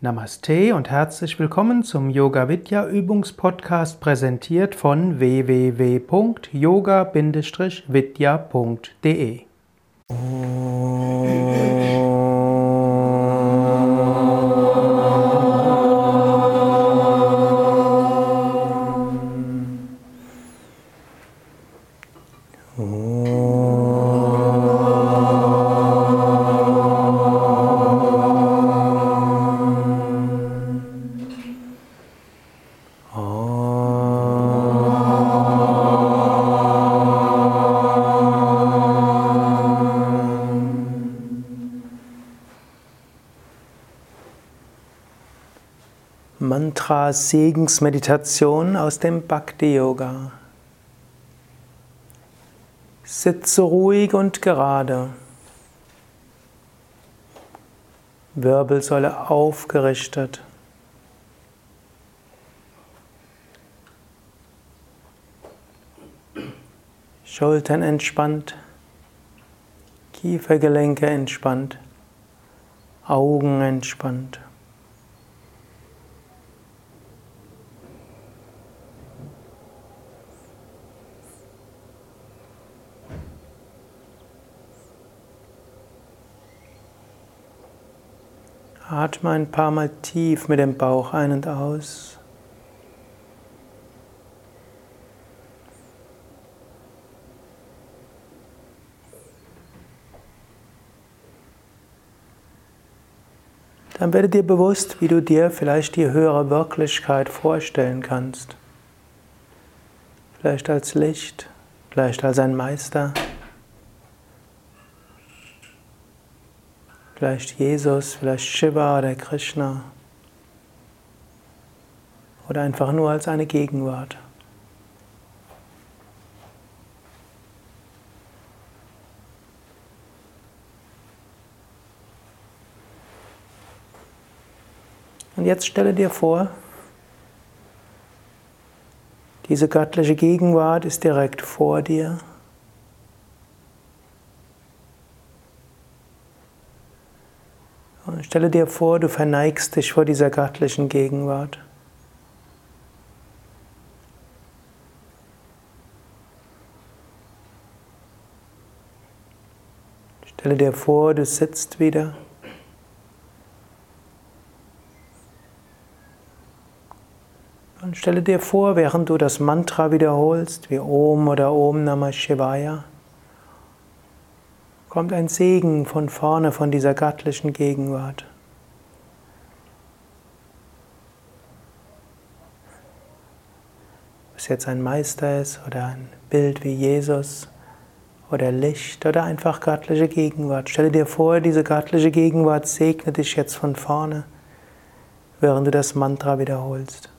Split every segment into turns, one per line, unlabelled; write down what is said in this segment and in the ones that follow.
Namaste und herzlich willkommen zum Yoga Vidya Übungspodcast präsentiert von www.yoga-vidya.de. Mantra Segensmeditation aus dem Bhakti Yoga. Sitze ruhig und gerade. Wirbelsäule aufgerichtet. Schultern entspannt. Kiefergelenke entspannt. Augen entspannt. Atme ein paar Mal tief mit dem Bauch ein und aus. Dann werde dir bewusst, wie du dir vielleicht die höhere Wirklichkeit vorstellen kannst. Vielleicht als Licht, vielleicht als ein Meister. Vielleicht Jesus, vielleicht Shiva oder Krishna. Oder einfach nur als eine Gegenwart. Und jetzt stelle dir vor, diese göttliche Gegenwart ist direkt vor dir. Stelle dir vor, du verneigst dich vor dieser göttlichen Gegenwart. Stelle dir vor, du sitzt wieder. Und stelle dir vor, während du das Mantra wiederholst, wie Om oder Om Namah Shivaya, kommt ein Segen von vorne von dieser göttlichen Gegenwart. Ob es jetzt ein Meister ist oder ein Bild wie Jesus oder Licht oder einfach göttliche Gegenwart. Stelle dir vor, diese göttliche Gegenwart segne dich jetzt von vorne, während du das Mantra wiederholst.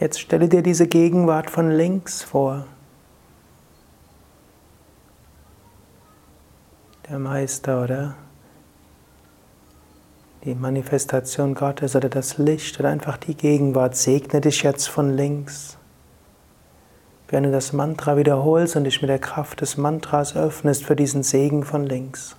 Jetzt stelle dir diese Gegenwart von links vor. Der Meister oder die Manifestation Gottes oder das Licht oder einfach die Gegenwart segne dich jetzt von links. Wenn du das Mantra wiederholst und dich mit der Kraft des Mantras öffnest für diesen Segen von links.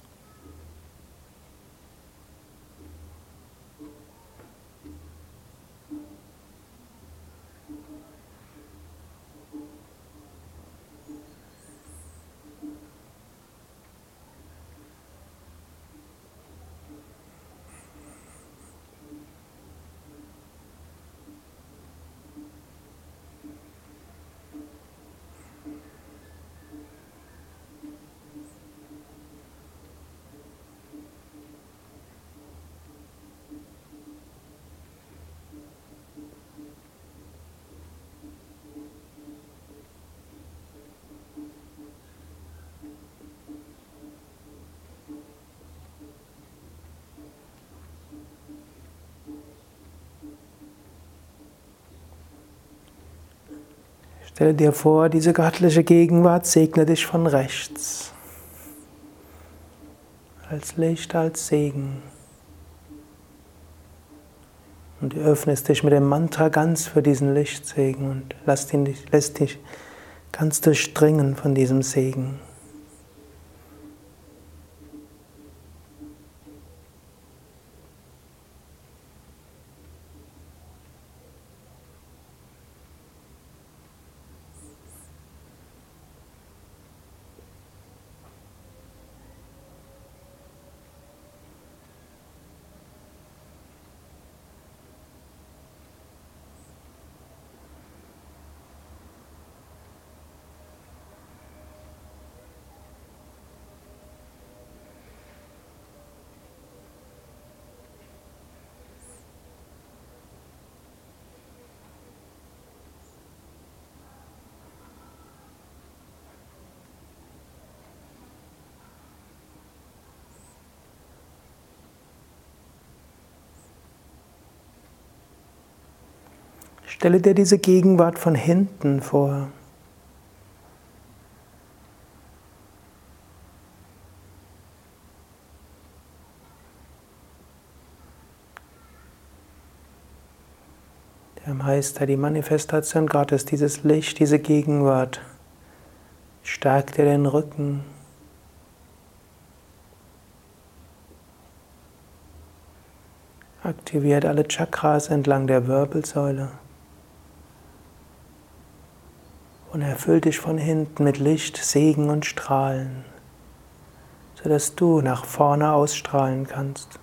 Stelle dir vor, diese göttliche Gegenwart segne dich von rechts. Als Licht, als Segen. Und du öffnest dich mit dem Mantra ganz für diesen Lichtsegen und lässt, ihn, lässt dich ganz durchdringen von diesem Segen. Stelle dir diese Gegenwart von hinten vor. Der Meister, die Manifestation Gottes, dieses Licht, diese Gegenwart, stärkt dir den Rücken. Aktiviert alle Chakras entlang der Wirbelsäule. Und erfüll dich von hinten mit Licht, Segen und Strahlen, sodass du nach vorne ausstrahlen kannst.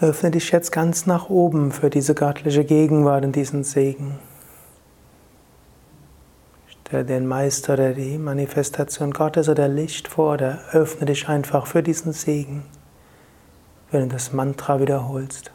Öffne dich jetzt ganz nach oben für diese göttliche Gegenwart und diesen Segen. Stell den Meister oder die Manifestation Gottes oder Licht vor oder öffne dich einfach für diesen Segen, wenn du das Mantra wiederholst.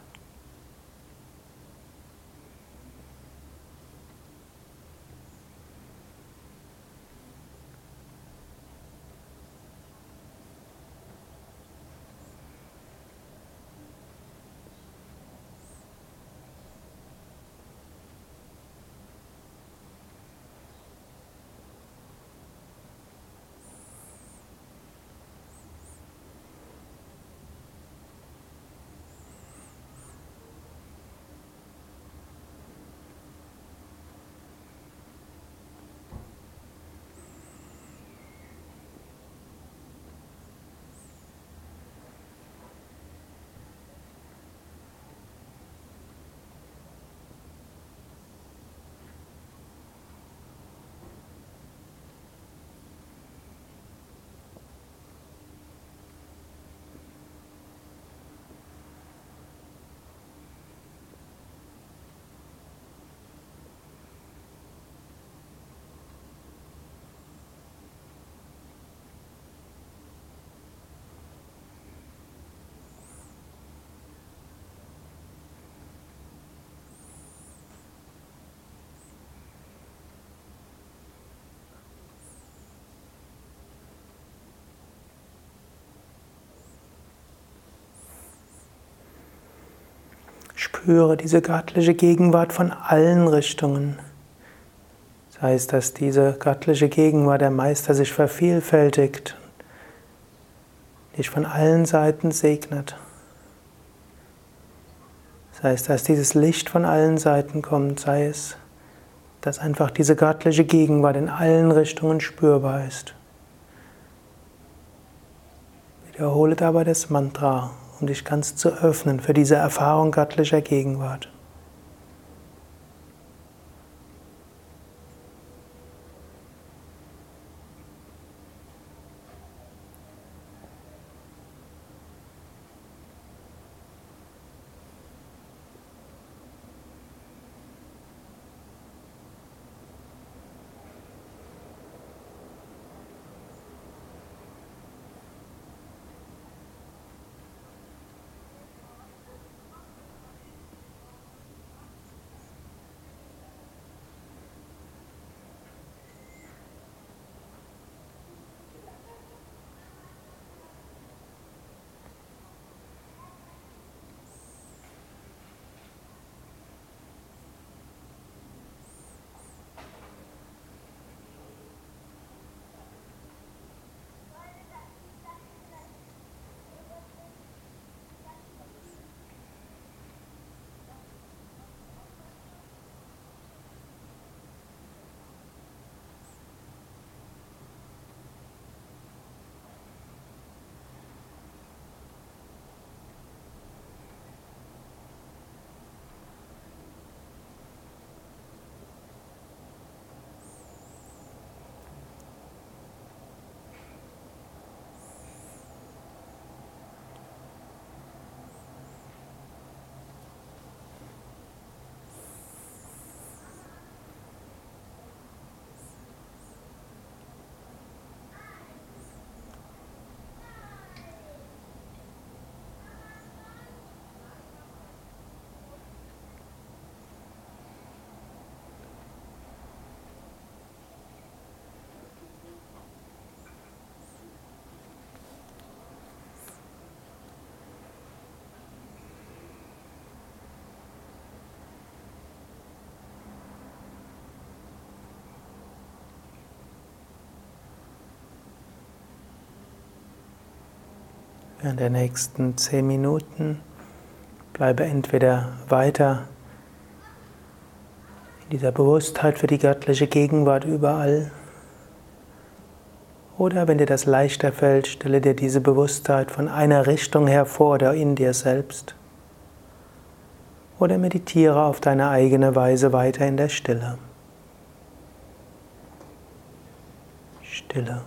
Spüre diese göttliche Gegenwart von allen Richtungen. Sei es, dass diese göttliche Gegenwart der Meister sich vervielfältigt, dich von allen Seiten segnet. Sei es, dass dieses Licht von allen Seiten kommt, sei es, dass einfach diese göttliche Gegenwart in allen Richtungen spürbar ist. Wiederhole dabei das Mantra, um dich ganz zu öffnen für diese Erfahrung göttlicher Gegenwart. Während der nächsten zehn Minuten bleibe entweder weiter in dieser Bewusstheit für die göttliche Gegenwart überall oder wenn dir das leichter fällt, stelle dir diese Bewusstheit von einer Richtung hervor oder in dir selbst. Oder meditiere auf deine eigene Weise weiter in der Stille. Stille.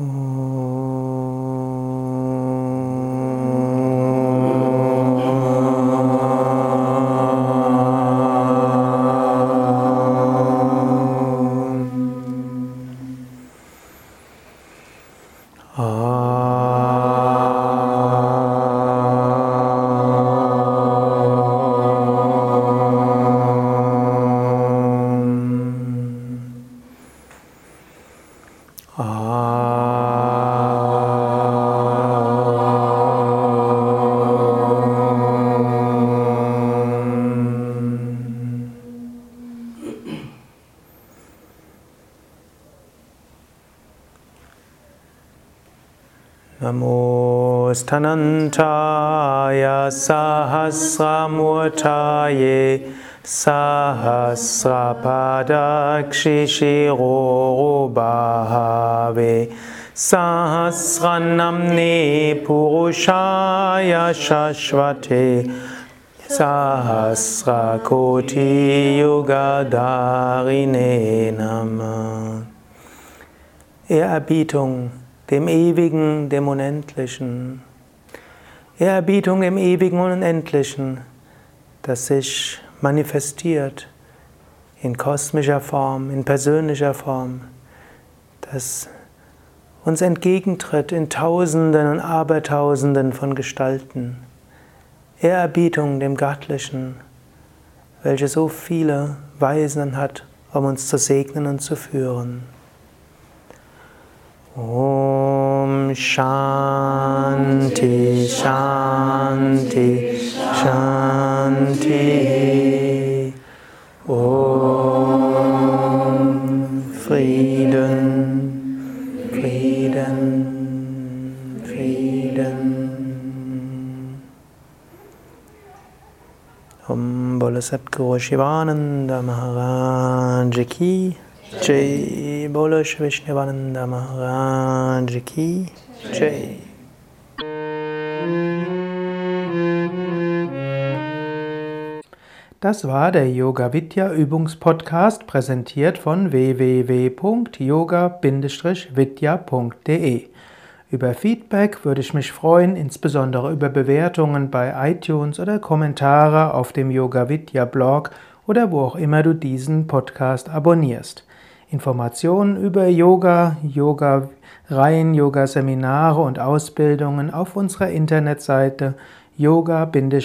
Oh. Stanantaya Sahasramurtaye Sahasrapadakshishirobhave Sahasranamne Purushaya Shashvate Sahasrakoti Yugadarine Nama Ehrerbietung dem Ewigen, dem Unendlichen. Ehrerbietung dem Ewigen und Unendlichen, das sich manifestiert in kosmischer Form, in persönlicher Form, das uns entgegentritt in Tausenden und Abertausenden von Gestalten. Ehrerbietung dem Göttlichen, welches so viele Weisen hat, um uns zu segnen und zu führen. Om Shanti Shanti Shanti. Om Frieden Frieden Frieden Om Bolo Satguru Shivananda Maharaj Ki Jai Bolo Vishnuvananda Maharaj Ki Jai Das war der Yoga Vidya Übungspodcast, präsentiert von www.yoga-vidya.de. Über Feedback würde ich mich freuen, insbesondere über Bewertungen bei iTunes oder Kommentare auf dem Yoga Vidya Blog oder wo auch immer du diesen Podcast abonnierst. Informationen über Yoga, Yoga-Reihen, Yoga-Seminare und Ausbildungen auf unserer Internetseite yoga-vidya.de